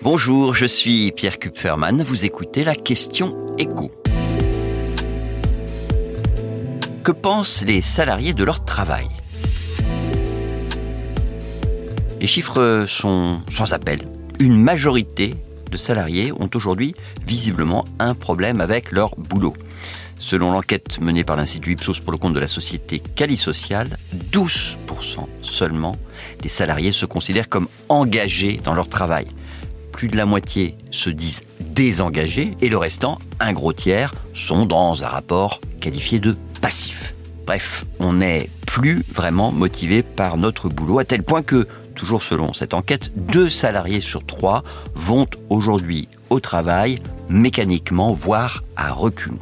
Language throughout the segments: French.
Bonjour, je suis Pierre Kupferman. Vous écoutez la question écho. Que pensent les salariés de leur travail? Les chiffres sont sans appel. Une majorité de salariés ont aujourd'hui visiblement un problème avec leur boulot. Selon l'enquête menée par l'Institut Ipsos pour le compte de la société Cali Social, 12% seulement des salariés se considèrent comme engagés dans leur travail. Plus de la moitié se disent désengagés et le restant, un gros tiers, sont dans un rapport qualifié de passif. Bref, on n'est plus vraiment motivé par notre boulot à tel point que toujours selon cette enquête, deux salariés sur trois vont aujourd'hui au travail mécaniquement, voire à reculons.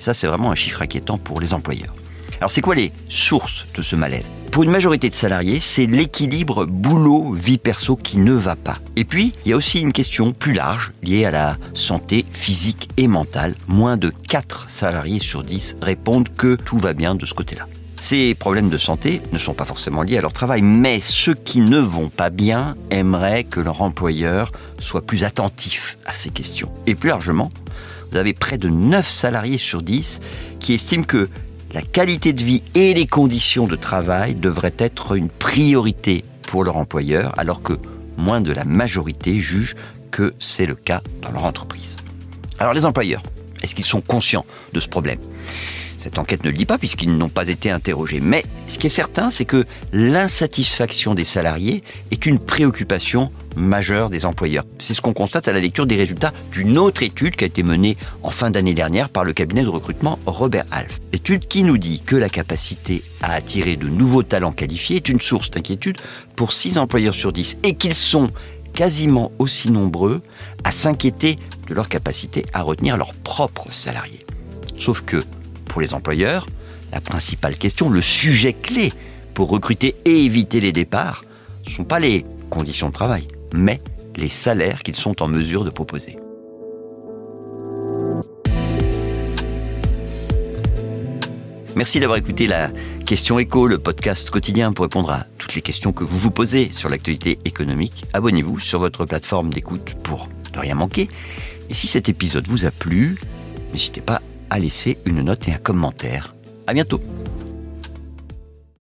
Ça, c'est vraiment un chiffre inquiétant pour les employeurs. Alors, c'est quoi les sources de ce malaise? Pour une majorité de salariés, c'est l'équilibre boulot-vie perso qui ne va pas. Et puis, il y a aussi une question plus large liée à la santé physique et mentale. Moins de 4 salariés sur 10 répondent que tout va bien de ce côté-là. Ces problèmes de santé ne sont pas forcément liés à leur travail, mais ceux qui ne vont pas bien aimeraient que leur employeur soit plus attentif à ces questions. Et plus largement, vous avez près de 9 salariés sur 10 qui estiment que la qualité de vie et les conditions de travail devraient être une priorité pour leur employeur, alors que moins de la majorité jugent que c'est le cas dans leur entreprise. Alors les employeurs, est-ce qu'ils sont conscients de ce problème? Cette enquête ne le dit pas puisqu'ils n'ont pas été interrogés. Mais ce qui est certain, c'est que l'insatisfaction des salariés est une préoccupation majeure des employeurs. C'est ce qu'on constate à la lecture des résultats d'une autre étude qui a été menée en fin d'année dernière par le cabinet de recrutement Robert Half. Étude qui nous dit que la capacité à attirer de nouveaux talents qualifiés est une source d'inquiétude pour 6 employeurs sur 10 et qu'ils sont quasiment aussi nombreux à s'inquiéter de leur capacité à retenir leurs propres salariés. Sauf que pour les employeurs, la principale question, le sujet clé pour recruter et éviter les départs, ne sont pas les conditions de travail, mais les salaires qu'ils sont en mesure de proposer. Merci d'avoir écouté la question écho, le podcast quotidien pour répondre à toutes les questions que vous vous posez sur l'actualité économique. Abonnez-vous sur votre plateforme d'écoute pour ne rien manquer. Et si cet épisode vous a plu, n'hésitez pas à laisser une note et un commentaire. À bientôt.